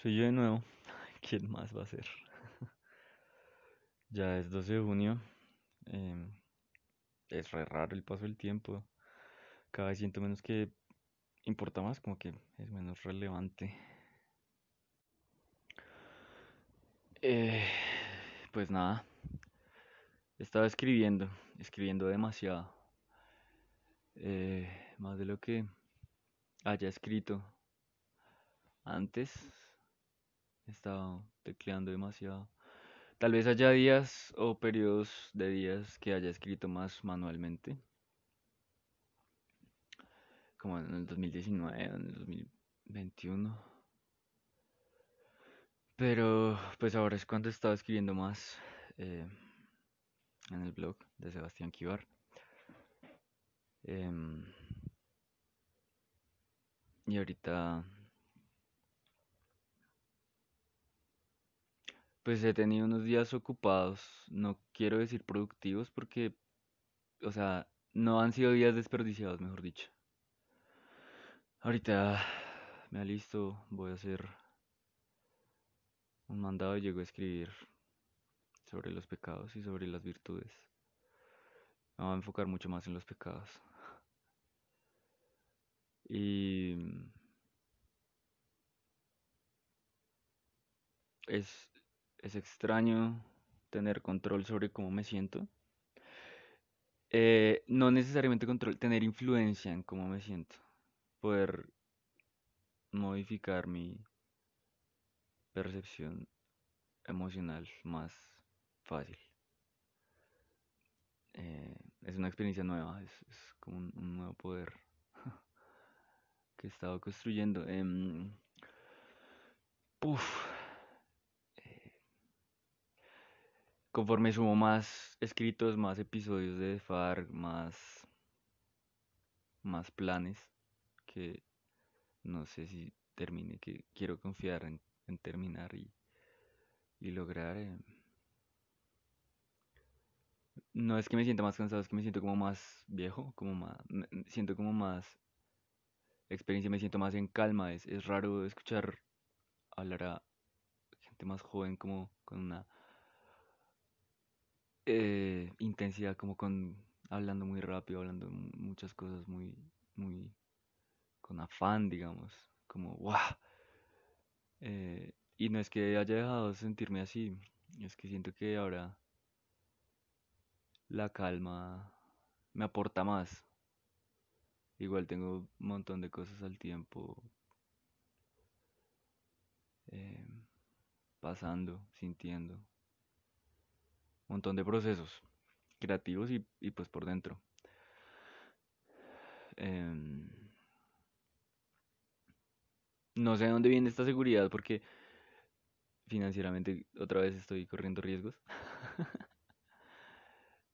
Soy yo de nuevo. ¿Quién más va a ser? Ya es 12 de junio. em, es re raro el paso del tiempo. Cada vez siento menos que importa más, como que es menos relevante. Eh, pues nada, estaba escribiendo, escribiendo demasiado. eh, más de lo que haya escrito antes. He estado tecleando demasiado. Tal vez haya días o periodos de días que haya escrito más manualmente, como en el 2019 o en el 2021. Pero pues ahora es cuando he estado escribiendo más eh, en el blog de Sebastián Kivar. Em, y ahorita pues he tenido unos días ocupados, no quiero decir productivos porque, o sea, no han sido días desperdiciados, mejor dicho. Ahorita me alisto, voy a hacer un mandado y llego a escribir sobre los pecados y sobre las virtudes. Me voy a enfocar mucho más en los pecados. Y es, es extraño tener control sobre cómo me siento. Eh, no necesariamente control, tener influencia en cómo me siento. Poder modificar mi percepción emocional más fácil. Eh, es una experiencia nueva, es, es como un, nuevo poder que he estado construyendo. Puf, eh, conforme sumo más escritos, más episodios de FARC, más, más planes que no sé si termine, que quiero confiar en, en terminar y, y lograr. eh, No es que me sienta más cansado, es que me siento como más viejo, como más, me siento como más experiencia, me siento más en calma. Es, es raro escuchar hablar a gente más joven como con una eh, intensidad, como con hablando muy rápido, hablando mu- muchas cosas muy, muy con afán, digamos, como ¡guau! Eh, y no es que haya dejado de sentirme así, es que siento que ahora la calma me aporta más. Igual tengo un montón de cosas al tiempo eh, pasando, sintiendo, montón de procesos creativos y, pues por dentro. Em, no sé de dónde viene esta seguridad porque financieramente otra vez estoy corriendo riesgos.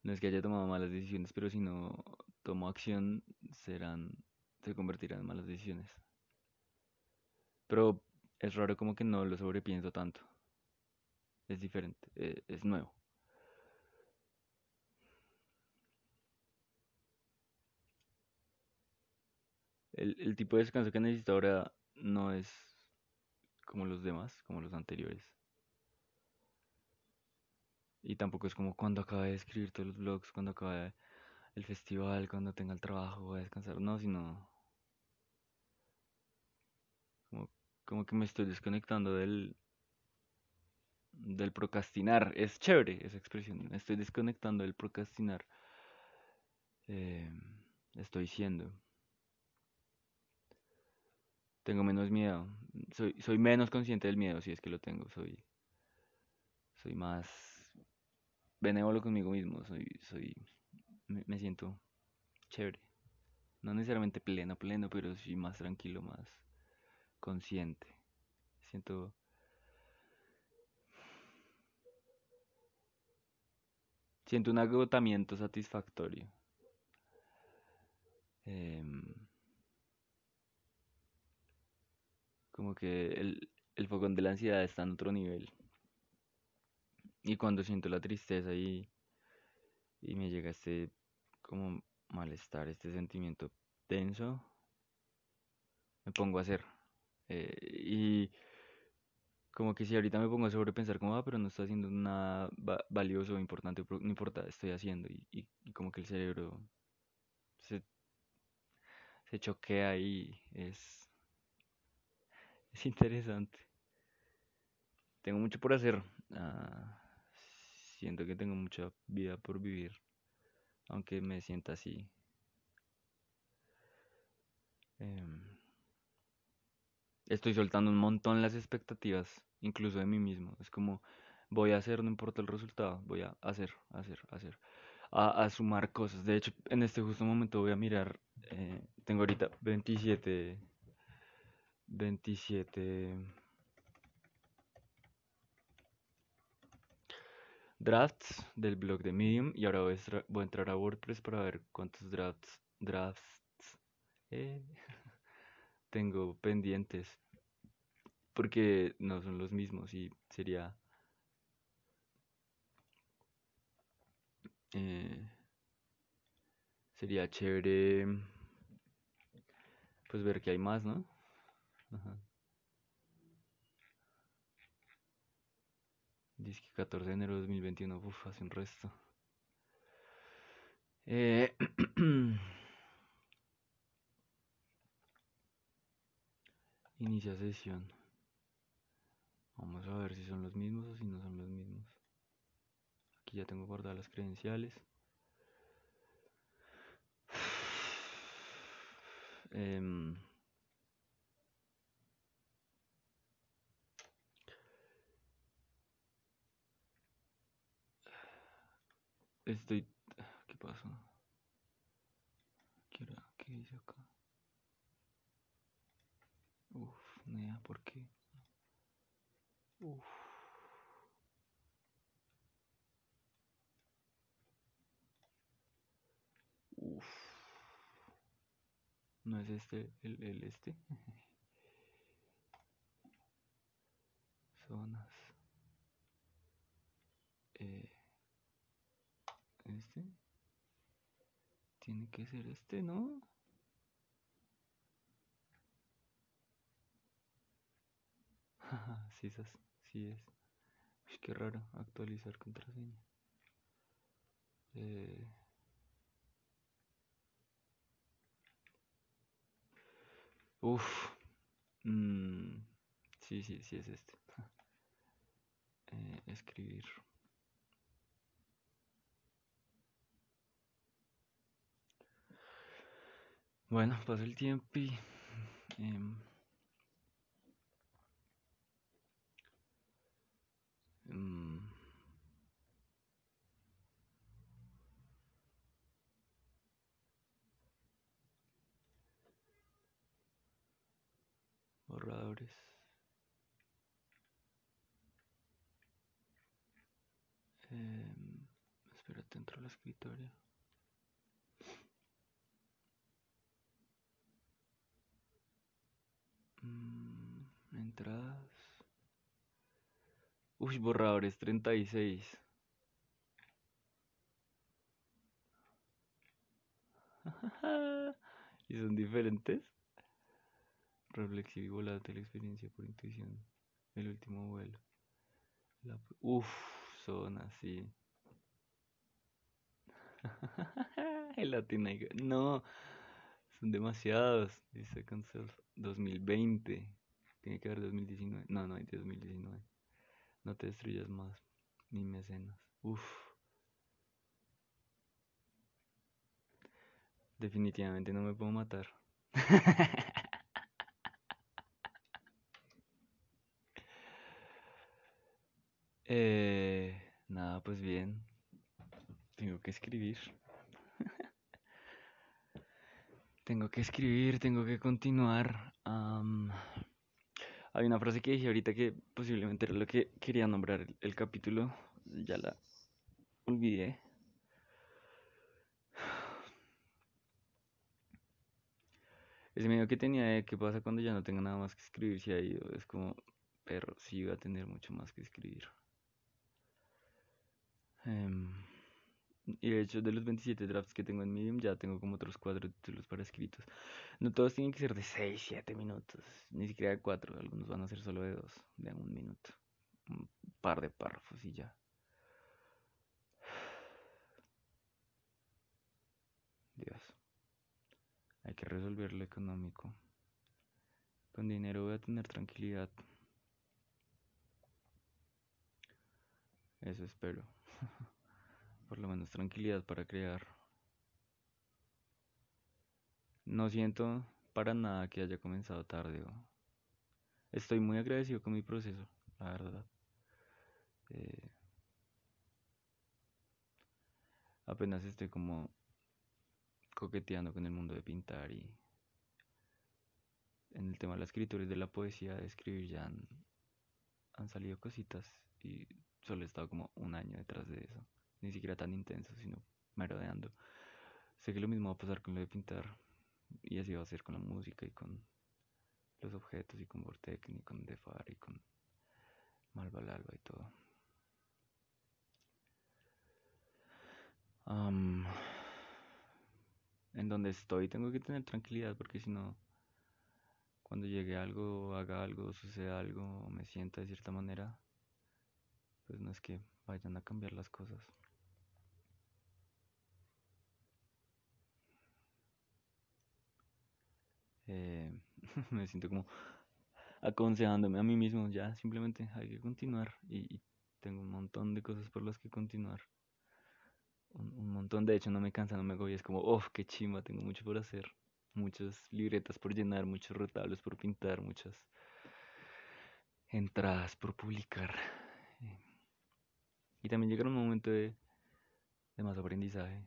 No es que haya tomado malas decisiones, pero si no tomo acción serán, se convertirán en malas decisiones. Pero es raro como que no lo sobrepienso tanto. Es diferente, eh, es nuevo. El, el tipo de descanso que necesito ahora no es como los demás, como los anteriores. Y tampoco es como cuando acabe de escribir todos los blogs, cuando acabe el festival, cuando tenga el trabajo, voy a descansar. No, sino como, como que me estoy desconectando del, del procrastinar. Es chévere esa expresión. Me estoy desconectando del procrastinar. Eh, estoy siendo. Tengo menos miedo. Soy, soy menos consciente del miedo, si es que lo tengo. Soy, soy más benévolo conmigo mismo. Soy, soy, me, siento chévere. No necesariamente pleno, pleno, pero sí más tranquilo, más consciente. Siento, siento un agotamiento satisfactorio. Em, como que el, el fogón de la ansiedad está en otro nivel. Y cuando siento la tristeza y, y me llega este como malestar, este sentimiento tenso, me pongo a hacer. Eh, y Como que si ahorita me pongo a sobrepensar como, ah, pero no estoy haciendo nada va- valioso o importante, no importa, estoy haciendo. Y, y- y como que el cerebro se, se choquea y es, es interesante. Tengo mucho por hacer. ah, siento que tengo mucha vida por vivir, aunque me sienta así. em, estoy soltando un montón las expectativas, incluso de mí mismo. Es como, voy a hacer, no importa el resultado, voy a hacer, hacer, hacer. A, sumar cosas. De hecho, en este justo momento voy a mirar, eh, tengo ahorita 27, 27 drafts del blog de Medium y ahora voy a, voy a entrar a WordPress para ver cuántos drafts, drafts eh, tengo pendientes, porque no son los mismos y sería eh, sería chévere pues ver que hay más, ¿no? Ajá. Dice que 14 de enero de 2021, uf, hace un resto. Eh, inicia sesión. Vamos a ver si son los mismos o si no son los mismos. Aquí ya tengo guardadas las credenciales. Em, estoy... ¿Qué pasó? ¿Qué, era? ¿Qué dice acá? Uf, nea, ¿por qué? Uf, uf. ¿No es este el, el este? Zonas. ¿Este? Tiene que ser este, ¿no? sí, esas, sí es. Uy, qué raro, actualizar contraseña. Eh, uf. mm, sí, sí, sí es este. Eh, escribir. Bueno, pasó el tiempo y... mm, borradores. Em, espérate, entro al escritorio. Entradas. Uy, borradores 36. ¿Y son diferentes? Reflexivo y volátil experiencia por intuición. El último vuelo. La... Uf, son así. El Latin No, son demasiados. Dice Cancel 2020. Tiene que haber 2019. No, no hay 2019. No te destruyas más. Ni mecenas. Uf. Definitivamente no me puedo matar. Eh, nada, pues bien. Tengo que escribir. Tengo que escribir, tengo que continuar. am, hay una frase que dije ahorita que posiblemente era lo que quería nombrar el, capítulo. Ya la olvidé. Ese miedo que tenía de qué pasa cuando ya no tengo nada más que escribir si ido. Es como, pero sí iba a tener mucho más que escribir. Em, Y de hecho, de los 27 drafts que tengo en Medium, ya tengo como otros 4 títulos para escritos. No todos tienen que ser de 6, 7 minutos, ni siquiera de 4. Algunos van a ser solo de 2, de un minuto. Un par de párrafos y ya. Dios. Hay que resolver lo económico. Con dinero voy a tener tranquilidad. Eso espero. Por lo menos tranquilidad para crear. No siento para nada que haya comenzado tarde. Estoy muy agradecido con mi proceso, la verdad. Eh, apenas estoy como coqueteando con el mundo de pintar y en el tema de la escritura y de la poesía, de escribir ya han, han salido cositas y solo he estado como un año detrás de eso. Ni siquiera tan intenso, sino merodeando. Sé que lo mismo va a pasar con lo de pintar y así va a ser con la música y con los objetos y con Vortex y con Defar y con Malvalalba y todo. en donde estoy tengo que tener tranquilidad porque si no, cuando llegue algo, haga algo, suceda algo, me sienta de cierta manera, pues no es que vayan a cambiar las cosas. Eh, me siento como aconsejándome a mí mismo, ya simplemente hay que continuar y, tengo un montón de cosas por las que continuar. Un, montón, de hecho no me cansa, no me voy, es como, oh, qué chimba, tengo mucho por hacer, muchas libretas por llenar, muchos retablos por pintar, muchas entradas por publicar. Y también llegará un momento de, más aprendizaje,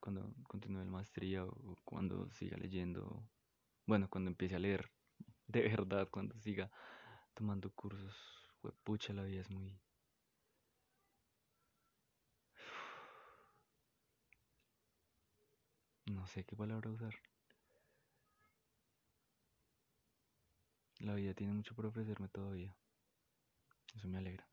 cuando continúe la maestría o cuando siga leyendo bueno, cuando empiece a leer de verdad, cuando siga tomando cursos, pucha, la vida es muy... No sé qué palabra usar. La vida tiene mucho por ofrecerme todavía. Eso me alegra.